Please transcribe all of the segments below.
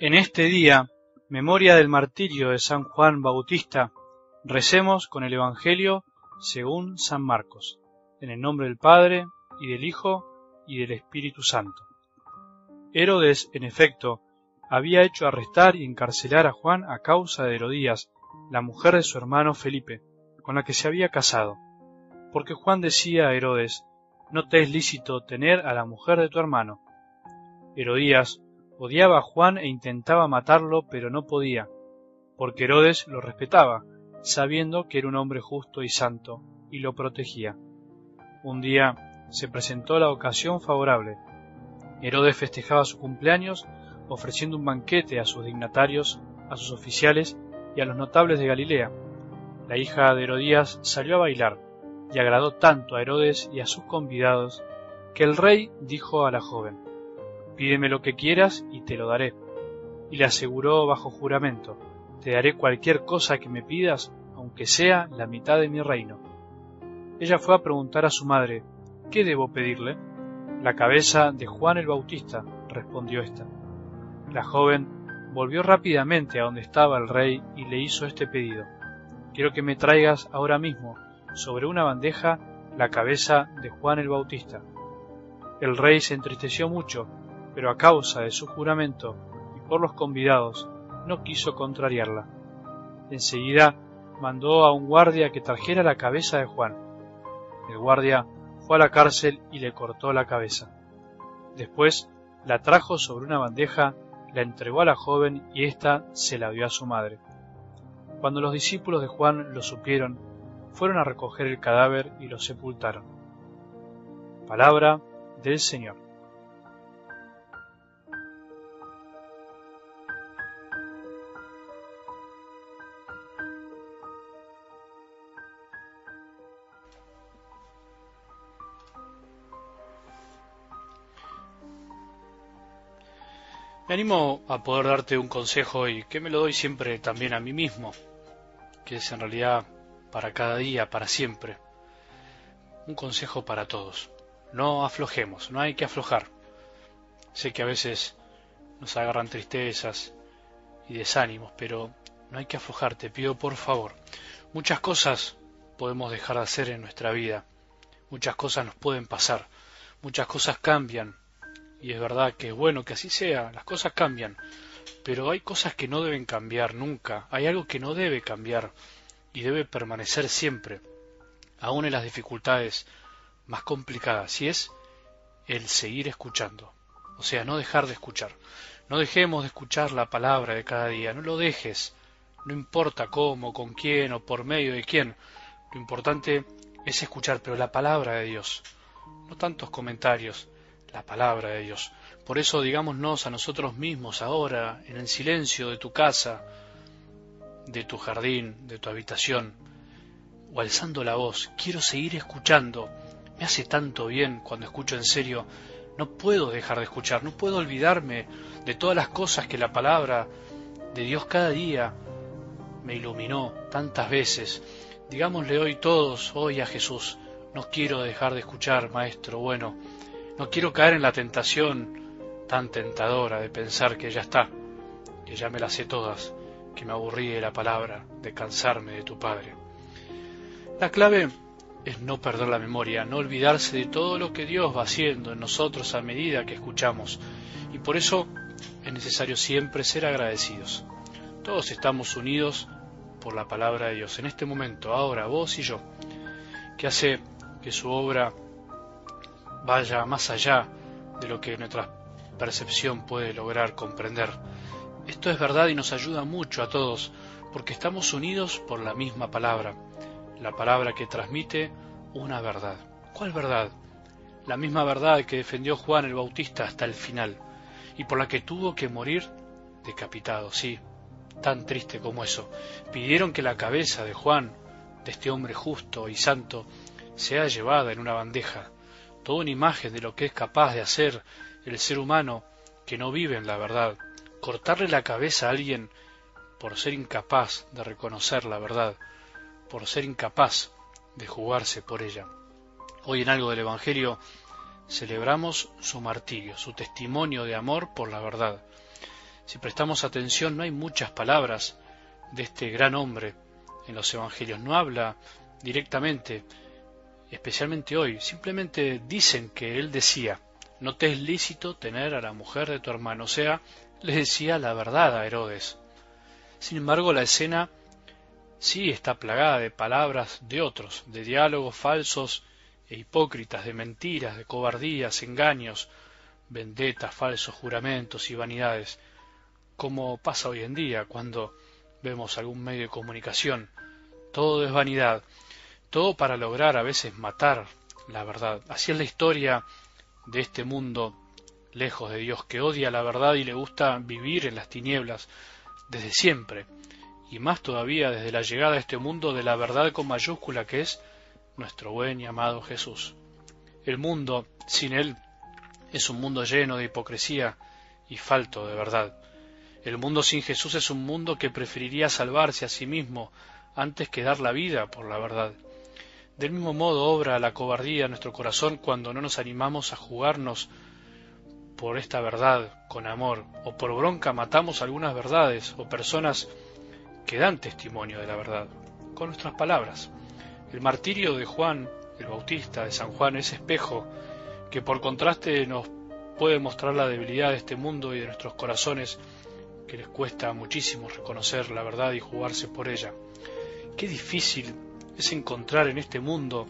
En este día, memoria del martirio de San Juan Bautista, recemos con el Evangelio según San Marcos, en el nombre del Padre, y del Hijo, y del Espíritu Santo. Herodes, en efecto, había hecho arrestar y encarcelar a Juan a causa de Herodías, la mujer de su hermano Felipe, con la que se había casado, porque Juan decía a Herodes, no te es lícito tener a la mujer de tu hermano. Herodías odiaba a Juan e intentaba matarlo, pero no podía, porque Herodes lo respetaba, sabiendo que era un hombre justo y santo, y lo protegía. Un día se presentó la ocasión favorable. Herodes festejaba su cumpleaños ofreciendo un banquete a sus dignatarios, a sus oficiales y a los notables de Galilea. La hija de Herodías salió a bailar, y agradó tanto a Herodes y a sus convidados, que el rey dijo a la joven, Pídeme lo que quieras y te lo daré. Y le aseguró bajo juramento, Te daré cualquier cosa que me pidas, aunque sea la mitad de mi reino. Ella fue a preguntar a su madre, ¿qué debo pedirle? La cabeza de Juan el Bautista, respondió ésta. La joven volvió rápidamente a donde estaba el rey y le hizo este pedido. Quiero que me traigas ahora mismo, sobre una bandeja, la cabeza de Juan el Bautista. El rey se entristeció mucho pero a causa de su juramento y por los convidados no quiso contrariarla. Enseguida mandó a un guardia que trajera la cabeza de Juan. El guardia fue a la cárcel y le cortó la cabeza. Después la trajo sobre una bandeja, la entregó a la joven y ésta se la dio a su madre. Cuando los discípulos de Juan lo supieron, fueron a recoger el cadáver y lo sepultaron. Palabra del Señor. Me animo a poder darte un consejo y que me lo doy siempre también a mí mismo, que es en realidad para cada día, para siempre. Un consejo para todos. No aflojemos, no hay que aflojar. Sé que a veces nos agarran tristezas y desánimos, pero no hay que aflojar, te pido por favor. Muchas cosas podemos dejar de hacer en nuestra vida, muchas cosas nos pueden pasar, muchas cosas cambian, y es verdad que es bueno que así sea, las cosas cambian, pero hay cosas que no deben cambiar nunca, hay algo que no debe cambiar y debe permanecer siempre, aun en las dificultades más complicadas, y es el seguir escuchando, o sea, no dejar de escuchar. No dejemos de escuchar la palabra de cada día, no lo dejes, no importa cómo, con quién o por medio de quién, lo importante es escuchar, pero la palabra de Dios, no tantos comentarios, la palabra de Dios. Por eso digámonos a nosotros mismos ahora, en el silencio de tu casa, de tu jardín, de tu habitación, o alzando la voz, quiero seguir escuchando. Me hace tanto bien cuando escucho en serio. No puedo dejar de escuchar, no puedo olvidarme de todas las cosas que la palabra de Dios cada día me iluminó tantas veces. Digámosle hoy todos, hoy a Jesús, no quiero dejar de escuchar, Maestro bueno, no quiero caer en la tentación tan tentadora de pensar que ya está, que ya me las sé todas, que me aburrí de la palabra, de cansarme de tu Padre. La clave es no perder la memoria, no olvidarse de todo lo que Dios va haciendo en nosotros a medida que escuchamos. Y por eso es necesario siempre ser agradecidos. Todos estamos unidos por la palabra de Dios en este momento, ahora, vos y yo, que hace que su obra vaya más allá de lo que nuestra percepción puede lograr comprender. Esto es verdad y nos ayuda mucho a todos, porque estamos unidos por la misma palabra, la palabra que transmite una verdad. ¿Cuál verdad? La misma verdad que defendió Juan el Bautista hasta el final, y por la que tuvo que morir decapitado, sí, tan triste como eso. Pidieron que la cabeza de Juan, de este hombre justo y santo, sea llevada en una bandeja, toda una imagen de lo que es capaz de hacer el ser humano que no vive en la verdad. Cortarle la cabeza a alguien por ser incapaz de reconocer la verdad, por ser incapaz de jugarse por ella. Hoy en algo del Evangelio celebramos su martirio, su testimonio de amor por la verdad. Si prestamos atención, no hay muchas palabras de este gran hombre en los evangelios. No habla directamente, especialmente hoy. Simplemente dicen que él decía, no te es lícito tener a la mujer de tu hermano. O sea, le decía la verdad a Herodes. Sin embargo, la escena sí está plagada de palabras de otros, de diálogos falsos e hipócritas, de mentiras, de cobardías, engaños, vendetas, falsos juramentos y vanidades, como pasa hoy en día cuando vemos algún medio de comunicación. Todo es vanidad, todo para lograr a veces matar la verdad. Así es la historia de este mundo lejos de Dios, que odia la verdad y le gusta vivir en las tinieblas desde siempre, y más todavía desde la llegada a este mundo de la verdad con mayúscula que es nuestro buen y amado Jesús. El mundo sin Él es un mundo lleno de hipocresía y falto de verdad. El mundo sin Jesús es un mundo que preferiría salvarse a sí mismo antes que dar la vida por la verdad. Del mismo modo obra la cobardía en nuestro corazón cuando no nos animamos a jugarnos por esta verdad con amor, o por bronca matamos algunas verdades o personas que dan testimonio de la verdad, con nuestras palabras. El martirio de Juan el Bautista, de San Juan, es espejo que por contraste nos puede mostrar la debilidad de este mundo y de nuestros corazones, que les cuesta muchísimo reconocer la verdad y jugarse por ella. Qué difícil es encontrar en este mundo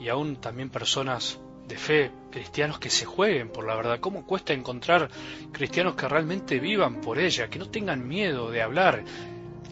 y aún también personas de fe, cristianos que se jueguen por la verdad. ¿Cómo cuesta encontrar cristianos que realmente vivan por ella, que no tengan miedo de hablar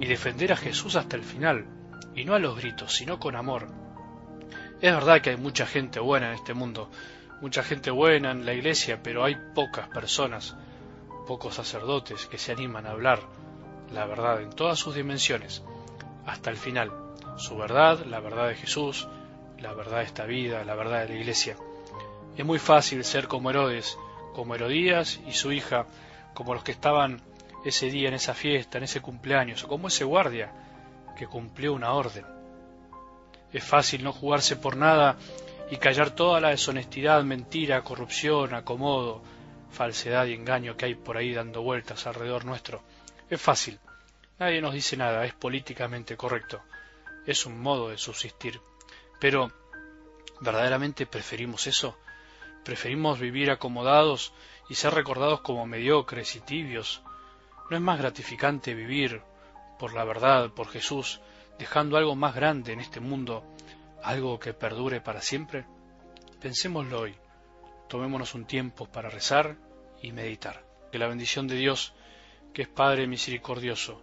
y defender a Jesús hasta el final? Y no a los gritos, sino con amor. Es verdad que hay mucha gente buena en este mundo, mucha gente buena en la iglesia, pero hay pocas personas, pocos sacerdotes que se animan a hablar la verdad en todas sus dimensiones, hasta el final. Su verdad, la verdad de Jesús, la verdad de esta vida, la verdad de la iglesia. Es muy fácil ser como Herodes, como Herodías y su hija, como los que estaban ese día en esa fiesta, en ese cumpleaños, o como ese guardia que cumplió una orden. Es fácil no jugarse por nada y callar toda la deshonestidad, mentira, corrupción, acomodo, falsedad y engaño que hay por ahí dando vueltas alrededor nuestro. Es fácil. Nadie nos dice nada, es políticamente correcto. Es un modo de subsistir. Pero, ¿verdaderamente preferimos eso? Preferimos vivir acomodados y ser recordados como mediocres y tibios. ¿No es más gratificante vivir por la verdad, por Jesús, dejando algo más grande en este mundo, algo que perdure para siempre? Pensémoslo hoy. Tomémonos un tiempo para rezar y meditar. Que la bendición de Dios, que es Padre misericordioso,